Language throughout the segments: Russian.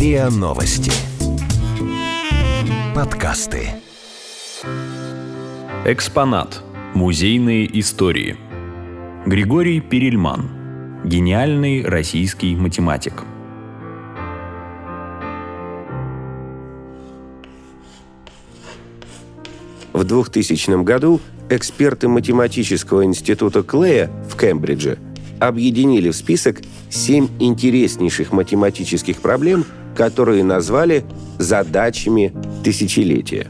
РИА Новости. Подкасты. Экспонат. Музейные истории. Григорий Перельман. Гениальный российский математик. В 2000 году эксперты математического института Клея в Кембридже объединили в список семь интереснейших математических проблем, которые назвали «задачами тысячелетия».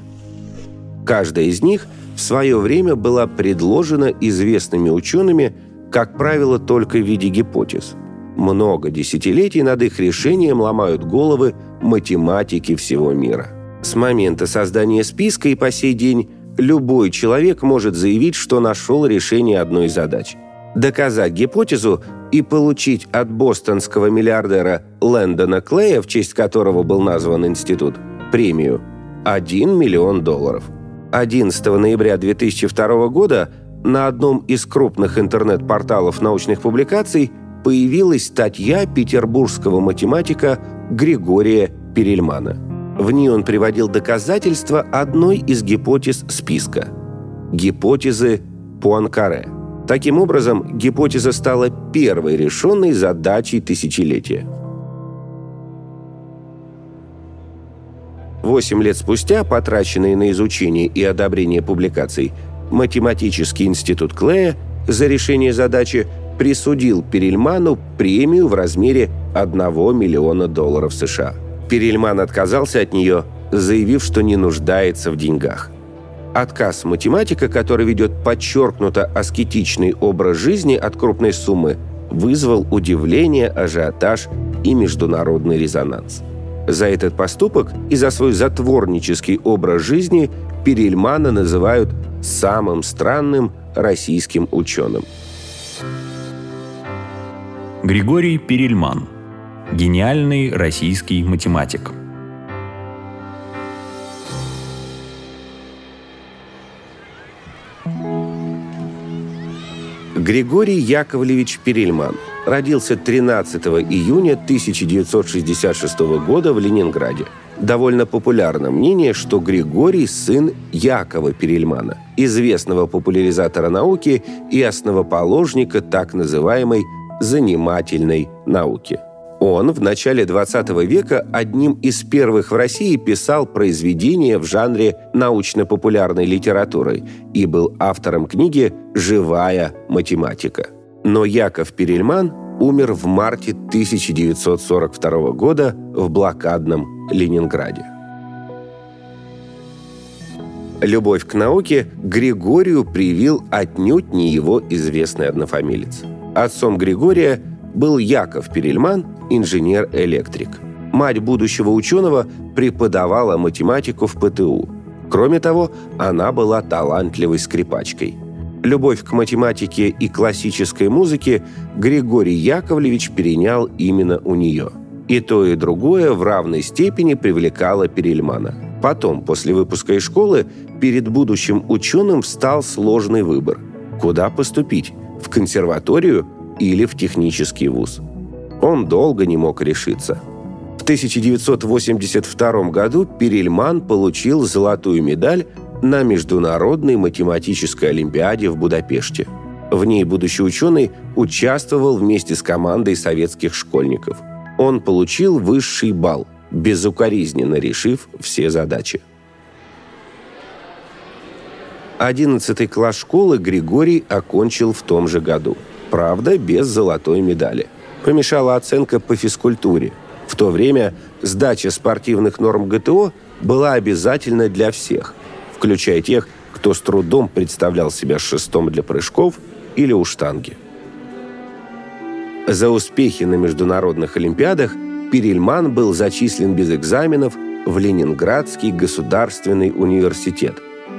Каждая из них в свое время была предложена известными учеными, как правило, только в виде гипотез. Много десятилетий над их решением ломают головы математики всего мира. С момента создания списка и по сей день любой человек может заявить, что нашел решение одной из задач. Доказать гипотезу и получить от бостонского миллиардера Лэндона Клея, в честь которого был назван институт, премию – 1 миллион долларов. 11 ноября 2002 года на одном из крупных интернет-порталов научных публикаций появилась статья петербургского математика Григория Перельмана – в ней он приводил доказательства одной из гипотез списка – гипотезы Пуанкаре. Таким образом, гипотеза стала первой решенной задачей тысячелетия. Восемь лет спустя, потраченные на изучение и одобрение публикаций, Математический институт Клея за решение задачи присудил Перельману премию в размере 1 миллиона долларов США – Перельман отказался от нее, заявив, что не нуждается в деньгах. Отказ математика, который ведет подчеркнуто аскетичный образ жизни от крупной суммы, вызвал удивление, ажиотаж и международный резонанс. За этот поступок и за свой затворнический образ жизни Перельмана называют самым странным российским ученым. Григорий Перельман – Гениальный российский математик. Григорий Яковлевич Перельман родился 13 июня 1966 года в Ленинграде. Довольно популярно мнение, что Григорий – сын Якова Перельмана, известного популяризатора науки и основоположника так называемой «занимательной науки». Он в начале 20 века одним из первых в России писал произведения в жанре научно-популярной литературы и был автором книги «Живая математика». Но Яков Перельман умер в марте 1942 года в блокадном Ленинграде. Любовь к науке Григорию привил отнюдь не его известный однофамилец. Отцом Григория был Яков Перельман, инженер-электрик. Мать будущего ученого преподавала математику в ПТУ. Кроме того, она была талантливой скрипачкой. Любовь к математике и классической музыке Григорий Яковлевич перенял именно у нее. И то, и другое в равной степени привлекало Перельмана. Потом, после выпуска из школы, перед будущим ученым встал сложный выбор. Куда поступить? В консерваторию или в технический вуз? Он долго не мог решиться. В 1982 году Перельман получил золотую медаль на Международной математической олимпиаде в Будапеште. В ней будущий ученый участвовал вместе с командой советских школьников. Он получил высший балл, безукоризненно решив все задачи. Одиннадцатый класс школы Григорий окончил в том же году. Правда, без золотой медали – помешала оценка по физкультуре. В то время сдача спортивных норм ГТО была обязательна для всех, включая тех, кто с трудом представлял себя шестом для прыжков или у штанги. За успехи на международных олимпиадах Перельман был зачислен без экзаменов в Ленинградский государственный университет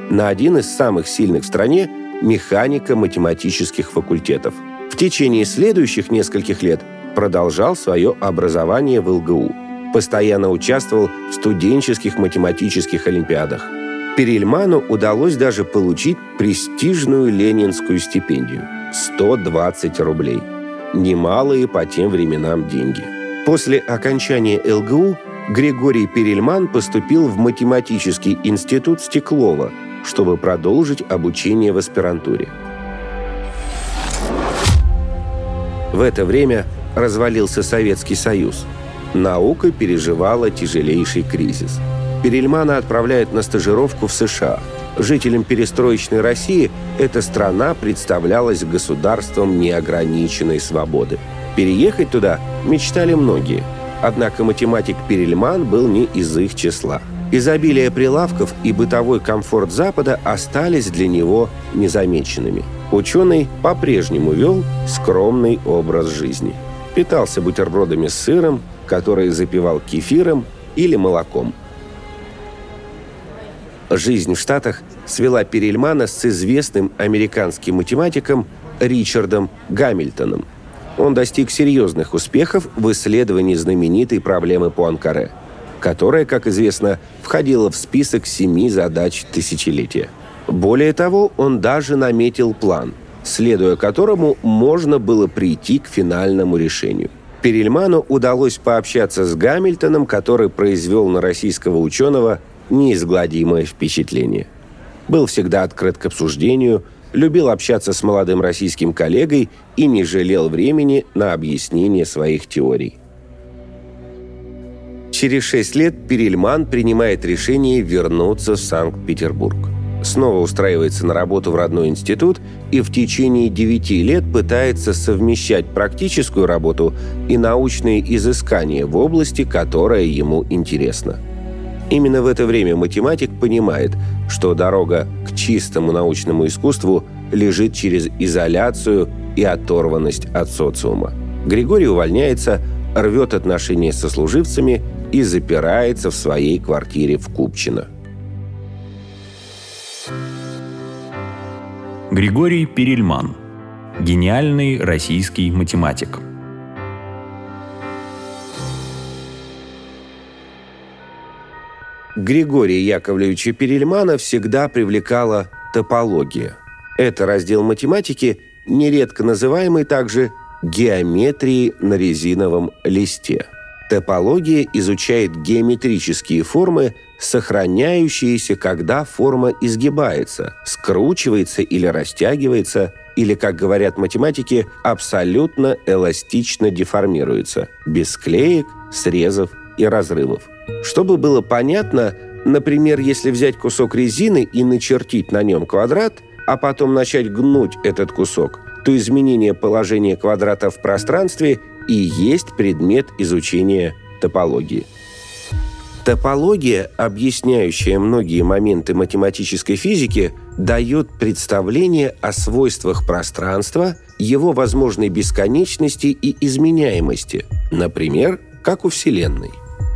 на один из самых сильных в стране механико-математических факультетов – течение следующих нескольких лет продолжал свое образование в ЛГУ. Постоянно участвовал в студенческих математических олимпиадах. Перельману удалось даже получить престижную ленинскую стипендию – 120 рублей. Немалые по тем временам деньги. После окончания ЛГУ Григорий Перельман поступил в математический институт Стеклова, чтобы продолжить обучение в аспирантуре. В это время развалился Советский Союз. Наука переживала тяжелейший кризис. Перельмана отправляют на стажировку в США. Жителям перестроечной России эта страна представлялась государством неограниченной свободы. Переехать туда мечтали многие. Однако математик Перельман был не из их числа. Изобилие прилавков и бытовой комфорт Запада остались для него незамеченными. Ученый по-прежнему вел скромный образ жизни. Питался бутербродами с сыром, которые запивал кефиром или молоком. Жизнь в Штатах свела Перельмана с известным американским математиком Ричардом Гамильтоном. Он достиг серьезных успехов в исследовании знаменитой проблемы Пуанкаре, которая, как известно, входила в список семи задач тысячелетия. Более того, он даже наметил план, следуя которому можно было прийти к финальному решению. Перельману удалось пообщаться с Гамильтоном, который произвел на российского ученого неизгладимое впечатление. Был всегда открыт к обсуждению, любил общаться с молодым российским коллегой и не жалел времени на объяснение своих теорий. Через шесть лет Перельман принимает решение вернуться в Санкт-Петербург. Снова устраивается на работу в родной институт и в течение девяти лет пытается совмещать практическую работу и научные изыскания в области, которая ему интересна. Именно в это время математик понимает, что дорога к чистому научному искусству лежит через изоляцию и оторванность от социума. Григорий увольняется, рвет отношения со служивцами и запирается в своей квартире в Купчино. Григорий Перельман. Гениальный российский математик. Григория Яковлевича Перельмана всегда привлекала топология. Это раздел математики, нередко называемый также геометрией на резиновом листе. Топология изучает геометрические формы, сохраняющиеся, когда форма изгибается, скручивается или растягивается, или, как говорят математики, абсолютно эластично деформируется, без склеек, срезов и разрывов. Чтобы было понятно, например, если взять кусок резины и начертить на нем квадрат, а потом начать гнуть этот кусок, то изменение положения квадрата в пространстве и есть предмет изучения топологии. Топология, объясняющая многие моменты математической физики, дает представление о свойствах пространства, его возможной бесконечности и изменяемости, например, как у Вселенной.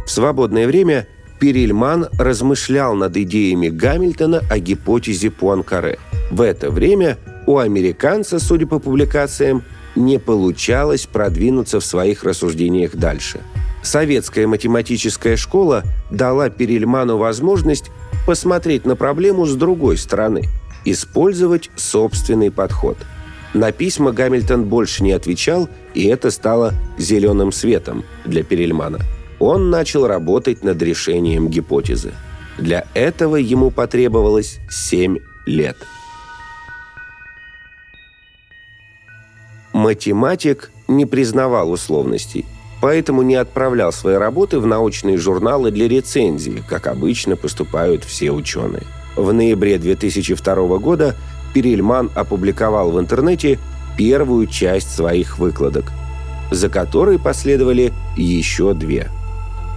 В свободное время Перельман размышлял над идеями Гамильтона о гипотезе Пуанкаре. В это время у американца, судя по публикациям, не получалось продвинуться в своих рассуждениях дальше. Советская математическая школа дала Перельману возможность посмотреть на проблему с другой стороны, использовать собственный подход. На письма Гамильтон больше не отвечал, и это стало зеленым светом для Перельмана – он начал работать над решением гипотезы. Для этого ему потребовалось 7 лет. Математик не признавал условностей, поэтому не отправлял свои работы в научные журналы для рецензии, как обычно поступают все ученые. В ноябре 2002 года Перельман опубликовал в интернете первую часть своих выкладок, за которой последовали еще две –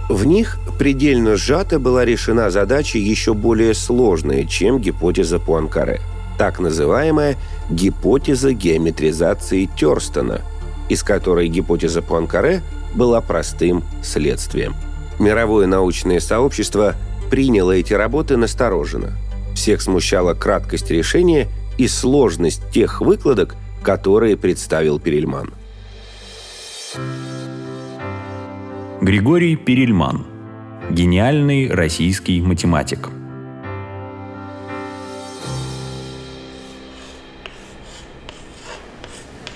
в них предельно сжато была решена задача еще более сложная, чем гипотеза Пуанкаре. Так называемая гипотеза геометризации Терстона, из которой гипотеза Пуанкаре была простым следствием. Мировое научное сообщество приняло эти работы настороженно. Всех смущала краткость решения и сложность тех выкладок, которые представил Перельман. Григорий Перельман. Гениальный российский математик.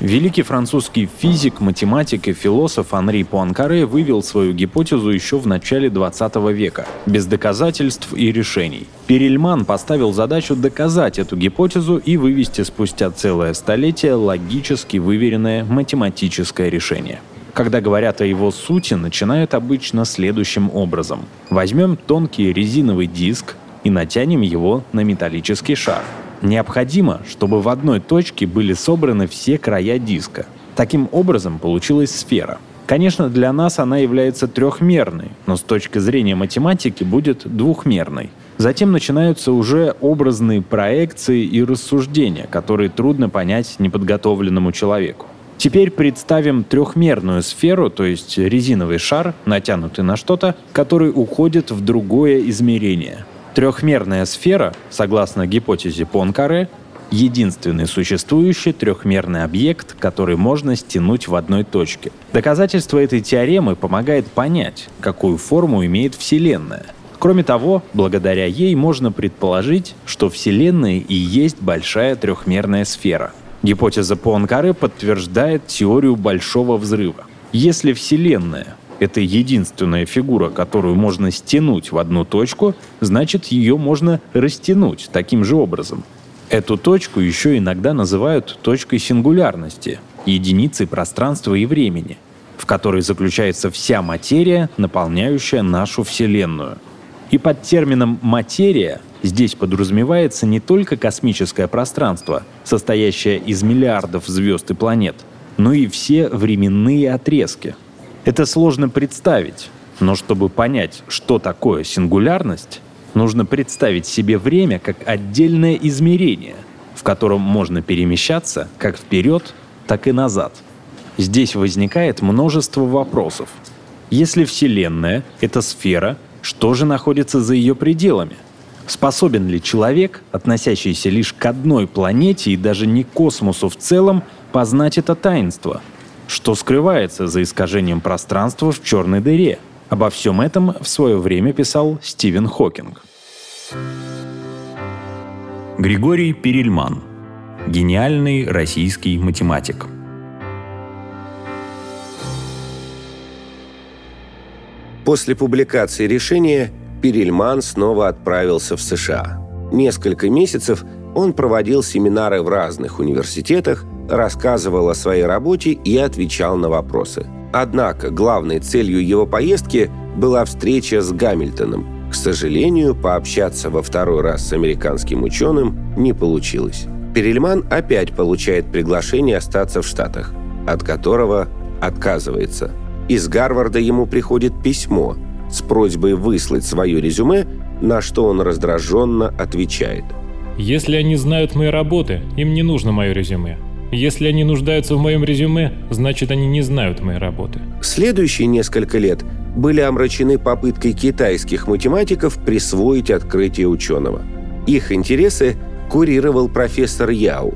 Великий французский физик, математик и философ Анри Пуанкаре вывел свою гипотезу еще в начале 20 века, без доказательств и решений. Перельман поставил задачу доказать эту гипотезу и вывести спустя целое столетие логически выверенное математическое решение. Когда говорят о его сути, начинают обычно следующим образом. Возьмем тонкий резиновый диск и натянем его на металлический шар – Необходимо, чтобы в одной точке были собраны все края диска. Таким образом получилась сфера. Конечно, для нас она является трехмерной, но с точки зрения математики будет двухмерной. Затем начинаются уже образные проекции и рассуждения, которые трудно понять неподготовленному человеку. Теперь представим трехмерную сферу, то есть резиновый шар, натянутый на что-то, который уходит в другое измерение. Трехмерная сфера, согласно гипотезе Понкаре, единственный существующий трехмерный объект, который можно стянуть в одной точке. Доказательство этой теоремы помогает понять, какую форму имеет Вселенная. Кроме того, благодаря ей можно предположить, что Вселенная и есть большая трехмерная сфера. Гипотеза Пуанкаре подтверждает теорию Большого взрыва. Если Вселенная это единственная фигура, которую можно стянуть в одну точку, значит ее можно растянуть таким же образом. Эту точку еще иногда называют точкой сингулярности, единицей пространства и времени, в которой заключается вся материя, наполняющая нашу Вселенную. И под термином «материя» здесь подразумевается не только космическое пространство, состоящее из миллиардов звезд и планет, но и все временные отрезки – это сложно представить, но чтобы понять, что такое сингулярность, нужно представить себе время как отдельное измерение, в котором можно перемещаться как вперед, так и назад. Здесь возникает множество вопросов. Если Вселенная — это сфера, что же находится за ее пределами? Способен ли человек, относящийся лишь к одной планете и даже не космосу в целом, познать это таинство — что скрывается за искажением пространства в черной дыре? Обо всем этом в свое время писал Стивен Хокинг. Григорий Перельман. Гениальный российский математик. После публикации решения Перельман снова отправился в США. Несколько месяцев он проводил семинары в разных университетах, рассказывал о своей работе и отвечал на вопросы. Однако главной целью его поездки была встреча с Гамильтоном. К сожалению, пообщаться во второй раз с американским ученым не получилось. Перельман опять получает приглашение остаться в Штатах, от которого отказывается. Из Гарварда ему приходит письмо с просьбой выслать свое резюме, на что он раздраженно отвечает. «Если они знают мои работы, им не нужно мое резюме. Если они нуждаются в моем резюме, значит они не знают моей работы. Следующие несколько лет были омрачены попыткой китайских математиков присвоить открытие ученого. Их интересы курировал профессор Яу.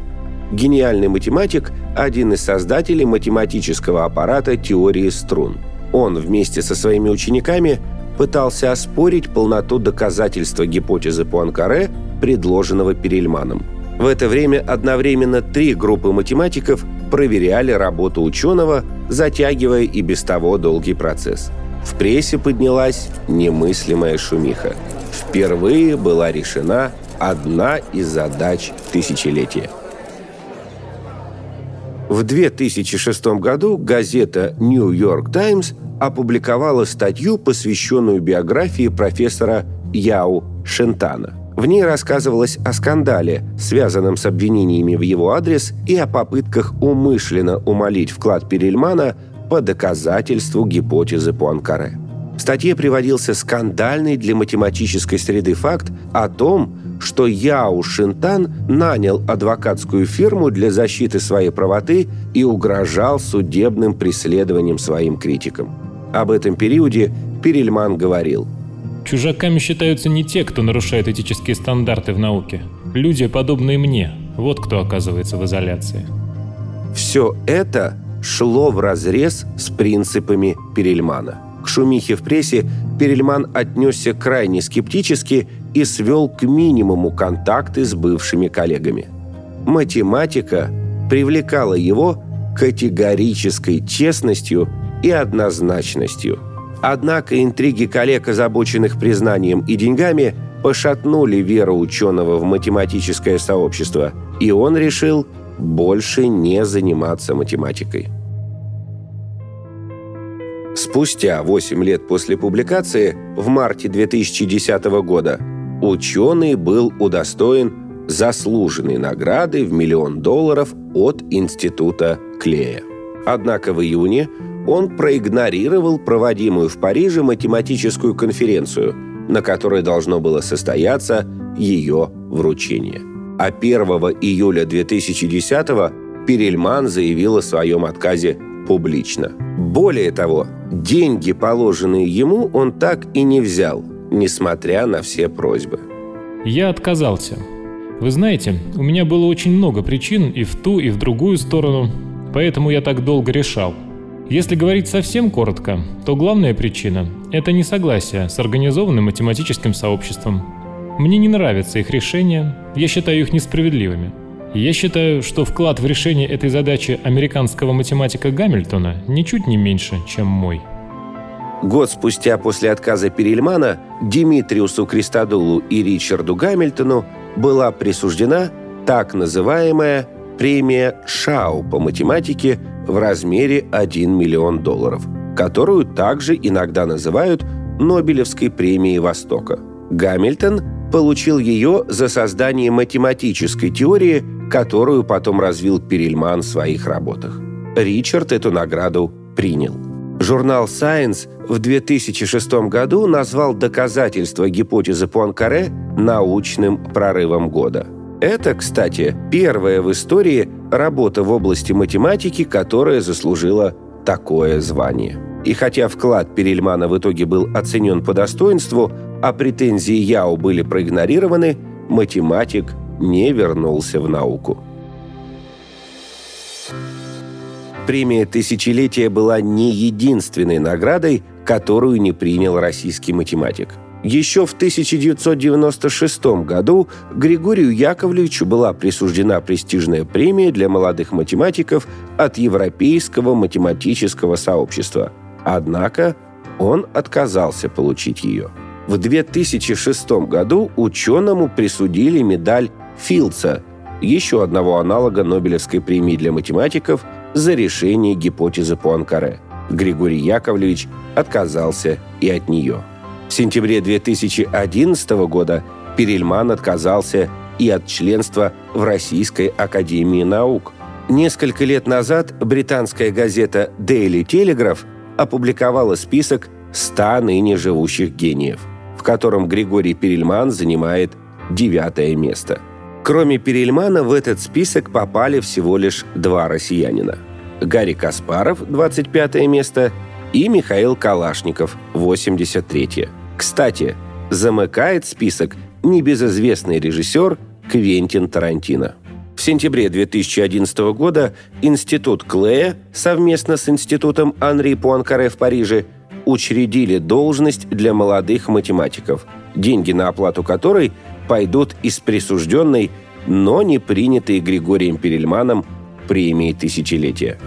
Гениальный математик – один из создателей математического аппарата теории струн. Он вместе со своими учениками пытался оспорить полноту доказательства гипотезы Пуанкаре, предложенного Перельманом – в это время одновременно три группы математиков проверяли работу ученого, затягивая и без того долгий процесс. В прессе поднялась немыслимая шумиха. Впервые была решена одна из задач тысячелетия. В 2006 году газета «Нью Йорк Таймс» опубликовала статью, посвященную биографии профессора Яу Шентана – в ней рассказывалось о скандале, связанном с обвинениями в его адрес и о попытках умышленно умолить вклад Перельмана по доказательству гипотезы Пуанкаре. В статье приводился скандальный для математической среды факт о том, что Яу Шинтан нанял адвокатскую фирму для защиты своей правоты и угрожал судебным преследованием своим критикам. Об этом периоде Перельман говорил – Чужаками считаются не те, кто нарушает этические стандарты в науке. Люди, подобные мне. Вот кто оказывается в изоляции. Все это шло в разрез с принципами Перельмана. К шумихе в прессе Перельман отнесся крайне скептически и свел к минимуму контакты с бывшими коллегами. Математика привлекала его категорической честностью и однозначностью. Однако интриги коллег, озабоченных признанием и деньгами, пошатнули веру ученого в математическое сообщество, и он решил больше не заниматься математикой. Спустя 8 лет после публикации, в марте 2010 года, ученый был удостоен заслуженной награды в миллион долларов от Института Клея. Однако в июне он проигнорировал проводимую в Париже математическую конференцию, на которой должно было состояться ее вручение. А 1 июля 2010 Перельман заявил о своем отказе публично. Более того, деньги, положенные ему, он так и не взял, несмотря на все просьбы. Я отказался. Вы знаете, у меня было очень много причин и в ту, и в другую сторону, поэтому я так долго решал. Если говорить совсем коротко, то главная причина – это несогласие с организованным математическим сообществом. Мне не нравятся их решения, я считаю их несправедливыми – я считаю, что вклад в решение этой задачи американского математика Гамильтона ничуть не меньше, чем мой. Год спустя после отказа Перельмана Димитриусу Кристодулу и Ричарду Гамильтону была присуждена так называемая премия Шау по математике в размере 1 миллион долларов, которую также иногда называют Нобелевской премией Востока. Гамильтон получил ее за создание математической теории – которую потом развил Перельман в своих работах. Ричард эту награду принял. Журнал Science в 2006 году назвал доказательства гипотезы Пуанкаре научным прорывом года. Это, кстати, первая в истории работа в области математики, которая заслужила такое звание. И хотя вклад Перельмана в итоге был оценен по достоинству, а претензии Яо были проигнорированы, математик не вернулся в науку. Премия «Тысячелетия» была не единственной наградой, которую не принял российский математик. Еще в 1996 году Григорию Яковлевичу была присуждена престижная премия для молодых математиков от Европейского математического сообщества. Однако он отказался получить ее. В 2006 году ученому присудили медаль Филдса, еще одного аналога Нобелевской премии для математиков за решение гипотезы Пуанкаре. Григорий Яковлевич отказался и от нее. В сентябре 2011 года Перельман отказался и от членства в Российской Академии Наук. Несколько лет назад британская газета Daily Telegraph опубликовала список 100 ныне живущих гениев, в котором Григорий Перельман занимает девятое место – Кроме Перельмана в этот список попали всего лишь два россиянина. Гарри Каспаров, 25 место, и Михаил Калашников, 83 -е. Кстати, замыкает список небезызвестный режиссер Квентин Тарантино. В сентябре 2011 года Институт Клея совместно с Институтом Анри Пуанкаре в Париже учредили должность для молодых математиков, деньги на оплату которой пойдут из присужденной, но не принятой Григорием Перельманом премии тысячелетия.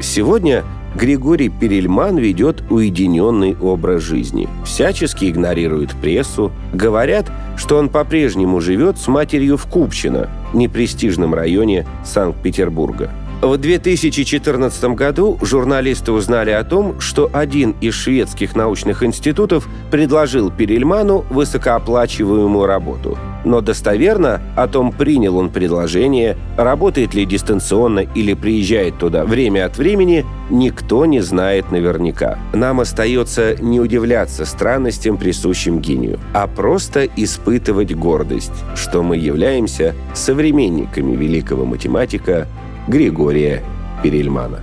Сегодня Григорий Перельман ведет уединенный образ жизни, всячески игнорирует прессу, говорят, что он по-прежнему живет с матерью в Купчино, непрестижном районе Санкт-Петербурга – в 2014 году журналисты узнали о том, что один из шведских научных институтов предложил Перельману высокооплачиваемую работу. Но достоверно о том, принял он предложение, работает ли дистанционно или приезжает туда время от времени, никто не знает наверняка. Нам остается не удивляться странностям, присущим гению, а просто испытывать гордость, что мы являемся современниками великого математика Григория Перельмана.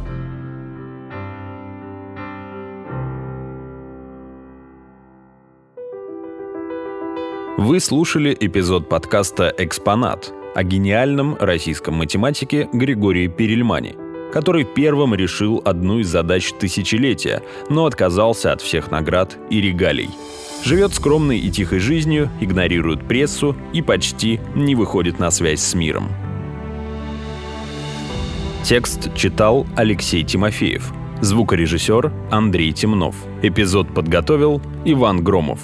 Вы слушали эпизод подкаста «Экспонат» о гениальном российском математике Григории Перельмане, который первым решил одну из задач тысячелетия, но отказался от всех наград и регалий. Живет скромной и тихой жизнью, игнорирует прессу и почти не выходит на связь с миром – Текст читал Алексей Тимофеев. Звукорежиссер Андрей Темнов. Эпизод подготовил Иван Громов.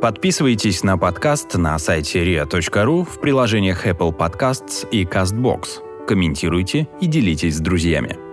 Подписывайтесь на подкаст на сайте ria.ru в приложениях Apple Podcasts и CastBox. Комментируйте и делитесь с друзьями.